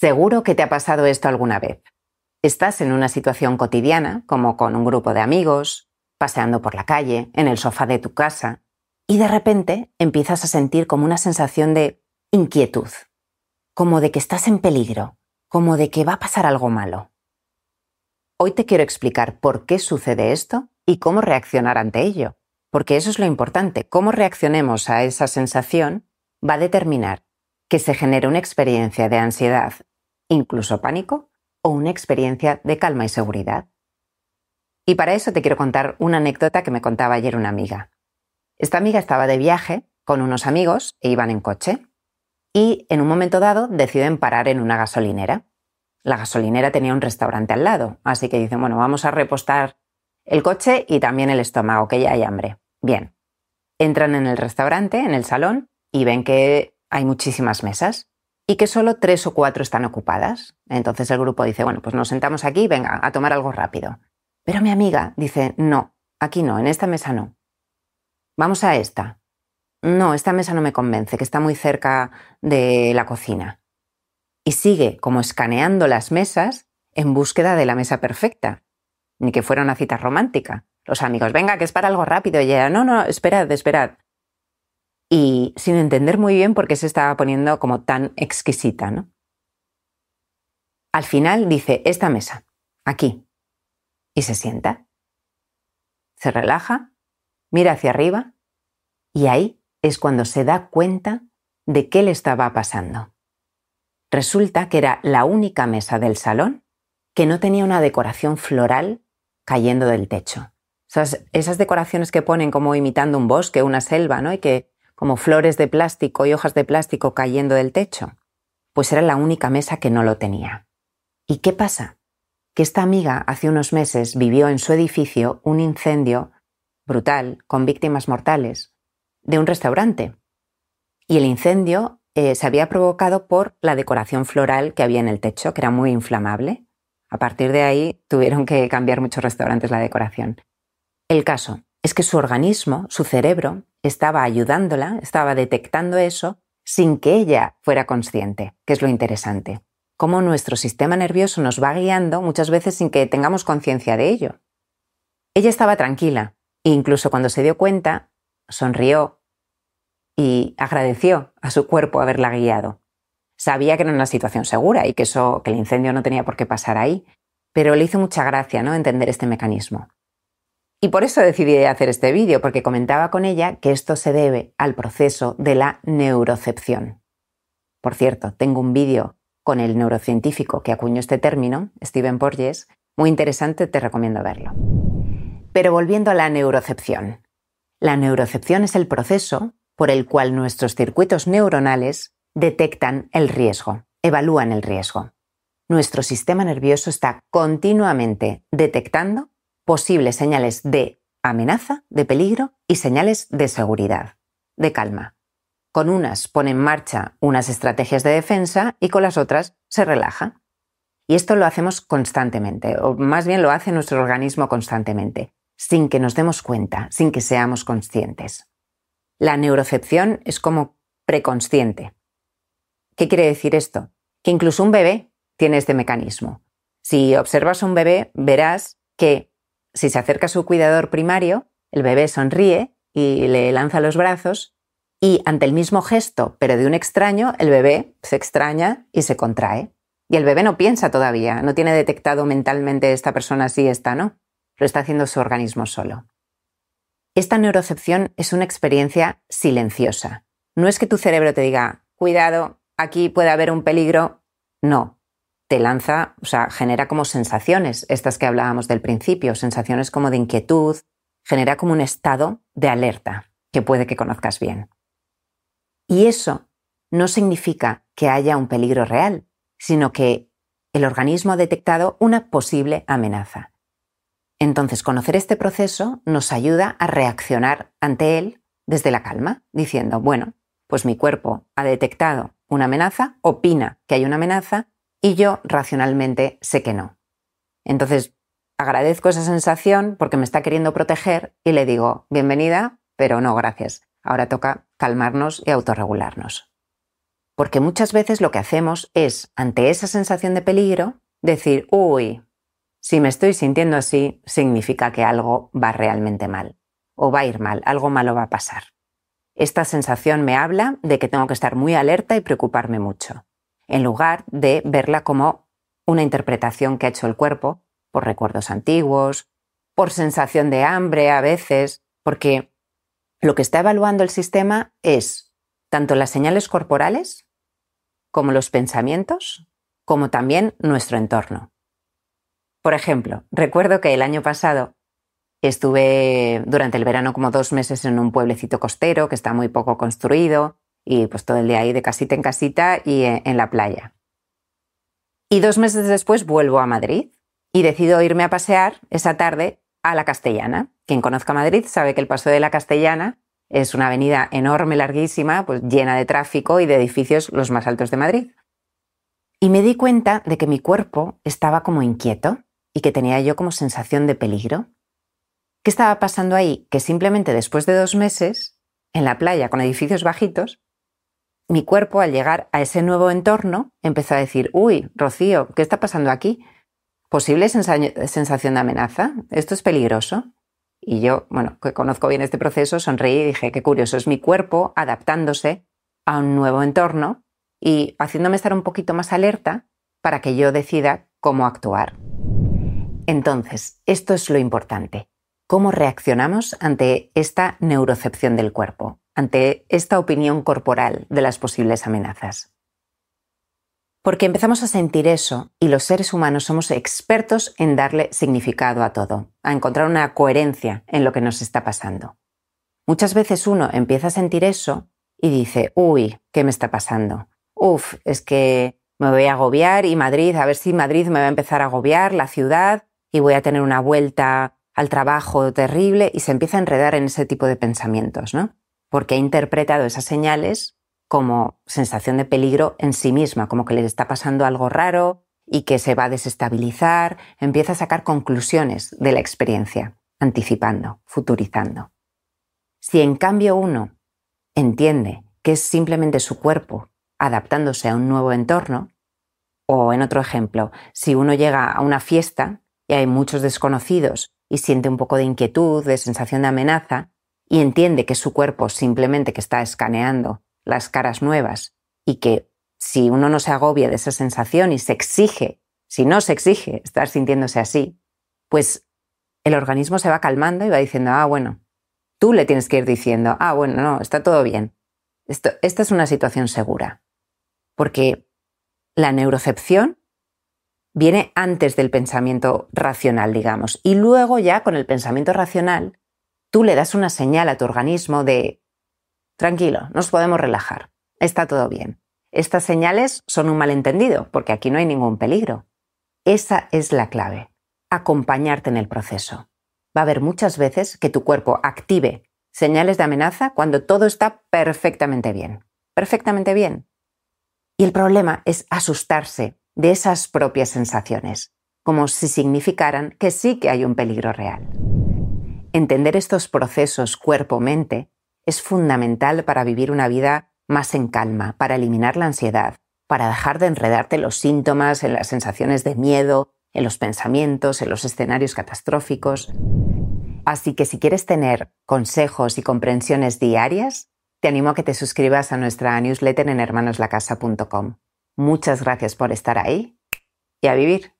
Seguro que te ha pasado esto alguna vez. Estás en una situación cotidiana, como con un grupo de amigos, paseando por la calle, en el sofá de tu casa, y de repente empiezas a sentir como una sensación de inquietud, como de que estás en peligro, como de que va a pasar algo malo. Hoy te quiero explicar por qué sucede esto y cómo reaccionar ante ello, porque eso es lo importante, cómo reaccionemos a esa sensación va a determinar que se genere una experiencia de ansiedad, incluso pánico, o una experiencia de calma y seguridad. Y para eso te quiero contar una anécdota que me contaba ayer una amiga. Esta amiga estaba de viaje con unos amigos e iban en coche y en un momento dado deciden parar en una gasolinera. La gasolinera tenía un restaurante al lado, así que dicen, bueno, vamos a repostar el coche y también el estómago, que ya hay hambre. Bien, entran en el restaurante, en el salón, y ven que hay muchísimas mesas y que solo tres o cuatro están ocupadas. Entonces el grupo dice, bueno, pues nos sentamos aquí, venga, a tomar algo rápido. Pero mi amiga dice, no, aquí no, en esta mesa no. Vamos a esta. No, esta mesa no me convence, que está muy cerca de la cocina. Y sigue como escaneando las mesas en búsqueda de la mesa perfecta. Ni que fuera una cita romántica. Los amigos, venga, que es para algo rápido. Y ella, no, no, esperad, esperad. Y sin entender muy bien por qué se estaba poniendo como tan exquisita, ¿no? Al final dice, esta mesa, aquí y se sienta. Se relaja, mira hacia arriba y ahí es cuando se da cuenta de qué le estaba pasando. Resulta que era la única mesa del salón que no tenía una decoración floral cayendo del techo. Esas, esas decoraciones que ponen como imitando un bosque, una selva, ¿no? Y que como flores de plástico y hojas de plástico cayendo del techo. Pues era la única mesa que no lo tenía. ¿Y qué pasa? que esta amiga hace unos meses vivió en su edificio un incendio brutal con víctimas mortales de un restaurante. Y el incendio eh, se había provocado por la decoración floral que había en el techo, que era muy inflamable. A partir de ahí tuvieron que cambiar muchos restaurantes la decoración. El caso es que su organismo, su cerebro, estaba ayudándola, estaba detectando eso sin que ella fuera consciente, que es lo interesante cómo nuestro sistema nervioso nos va guiando muchas veces sin que tengamos conciencia de ello. Ella estaba tranquila e incluso cuando se dio cuenta, sonrió y agradeció a su cuerpo haberla guiado. Sabía que era una situación segura y que eso, que el incendio no tenía por qué pasar ahí, pero le hizo mucha gracia, ¿no? Entender este mecanismo. Y por eso decidí hacer este vídeo, porque comentaba con ella que esto se debe al proceso de la neurocepción. Por cierto, tengo un vídeo con el neurocientífico que acuñó este término, Stephen Porges, muy interesante, te recomiendo verlo. Pero volviendo a la neurocepción. La neurocepción es el proceso por el cual nuestros circuitos neuronales detectan el riesgo, evalúan el riesgo. Nuestro sistema nervioso está continuamente detectando posibles señales de amenaza, de peligro y señales de seguridad, de calma. Con unas pone en marcha unas estrategias de defensa y con las otras se relaja. Y esto lo hacemos constantemente, o más bien lo hace nuestro organismo constantemente, sin que nos demos cuenta, sin que seamos conscientes. La neurocepción es como preconsciente. ¿Qué quiere decir esto? Que incluso un bebé tiene este mecanismo. Si observas a un bebé, verás que si se acerca a su cuidador primario, el bebé sonríe y le lanza los brazos y ante el mismo gesto, pero de un extraño, el bebé se extraña y se contrae. Y el bebé no piensa todavía, no tiene detectado mentalmente esta persona sí, esta no. Lo está haciendo su organismo solo. Esta neurocepción es una experiencia silenciosa. No es que tu cerebro te diga, cuidado, aquí puede haber un peligro. No. Te lanza, o sea, genera como sensaciones, estas que hablábamos del principio, sensaciones como de inquietud, genera como un estado de alerta que puede que conozcas bien. Y eso no significa que haya un peligro real, sino que el organismo ha detectado una posible amenaza. Entonces, conocer este proceso nos ayuda a reaccionar ante él desde la calma, diciendo, bueno, pues mi cuerpo ha detectado una amenaza, opina que hay una amenaza y yo racionalmente sé que no. Entonces, agradezco esa sensación porque me está queriendo proteger y le digo, bienvenida, pero no, gracias. Ahora toca calmarnos y autorregularnos. Porque muchas veces lo que hacemos es, ante esa sensación de peligro, decir, uy, si me estoy sintiendo así, significa que algo va realmente mal, o va a ir mal, algo malo va a pasar. Esta sensación me habla de que tengo que estar muy alerta y preocuparme mucho, en lugar de verla como una interpretación que ha hecho el cuerpo por recuerdos antiguos, por sensación de hambre a veces, porque lo que está evaluando el sistema es tanto las señales corporales como los pensamientos, como también nuestro entorno. Por ejemplo, recuerdo que el año pasado estuve durante el verano como dos meses en un pueblecito costero que está muy poco construido y pues todo el día ahí de casita en casita y en la playa. Y dos meses después vuelvo a Madrid y decido irme a pasear esa tarde a la Castellana. Quien conozca Madrid sabe que el Paso de la Castellana es una avenida enorme, larguísima, pues llena de tráfico y de edificios los más altos de Madrid. Y me di cuenta de que mi cuerpo estaba como inquieto y que tenía yo como sensación de peligro. ¿Qué estaba pasando ahí? Que simplemente después de dos meses, en la playa con edificios bajitos, mi cuerpo al llegar a ese nuevo entorno empezó a decir, uy, Rocío, ¿qué está pasando aquí? ¿Posible sensación de amenaza? ¿Esto es peligroso? Y yo, bueno, que conozco bien este proceso, sonreí y dije, qué curioso, es mi cuerpo adaptándose a un nuevo entorno y haciéndome estar un poquito más alerta para que yo decida cómo actuar. Entonces, esto es lo importante. ¿Cómo reaccionamos ante esta neurocepción del cuerpo, ante esta opinión corporal de las posibles amenazas? Porque empezamos a sentir eso y los seres humanos somos expertos en darle significado a todo, a encontrar una coherencia en lo que nos está pasando. Muchas veces uno empieza a sentir eso y dice, uy, ¿qué me está pasando? Uf, es que me voy a agobiar y Madrid, a ver si Madrid me va a empezar a agobiar, la ciudad, y voy a tener una vuelta al trabajo terrible y se empieza a enredar en ese tipo de pensamientos, ¿no? Porque ha interpretado esas señales como sensación de peligro en sí misma, como que le está pasando algo raro y que se va a desestabilizar, empieza a sacar conclusiones de la experiencia, anticipando, futurizando. Si en cambio uno entiende que es simplemente su cuerpo adaptándose a un nuevo entorno, o en otro ejemplo, si uno llega a una fiesta y hay muchos desconocidos y siente un poco de inquietud, de sensación de amenaza, y entiende que su cuerpo simplemente que está escaneando las caras nuevas y que si uno no se agobia de esa sensación y se exige, si no se exige estar sintiéndose así, pues el organismo se va calmando y va diciendo, ah, bueno, tú le tienes que ir diciendo, ah, bueno, no, está todo bien. Esto, esta es una situación segura. Porque la neurocepción viene antes del pensamiento racional, digamos, y luego ya con el pensamiento racional, tú le das una señal a tu organismo de Tranquilo, nos podemos relajar. Está todo bien. Estas señales son un malentendido, porque aquí no hay ningún peligro. Esa es la clave. Acompañarte en el proceso. Va a haber muchas veces que tu cuerpo active señales de amenaza cuando todo está perfectamente bien. Perfectamente bien. Y el problema es asustarse de esas propias sensaciones, como si significaran que sí que hay un peligro real. Entender estos procesos cuerpo-mente es fundamental para vivir una vida más en calma, para eliminar la ansiedad, para dejar de enredarte los síntomas, en las sensaciones de miedo, en los pensamientos, en los escenarios catastróficos. Así que si quieres tener consejos y comprensiones diarias, te animo a que te suscribas a nuestra newsletter en hermanoslacasa.com. Muchas gracias por estar ahí y a vivir.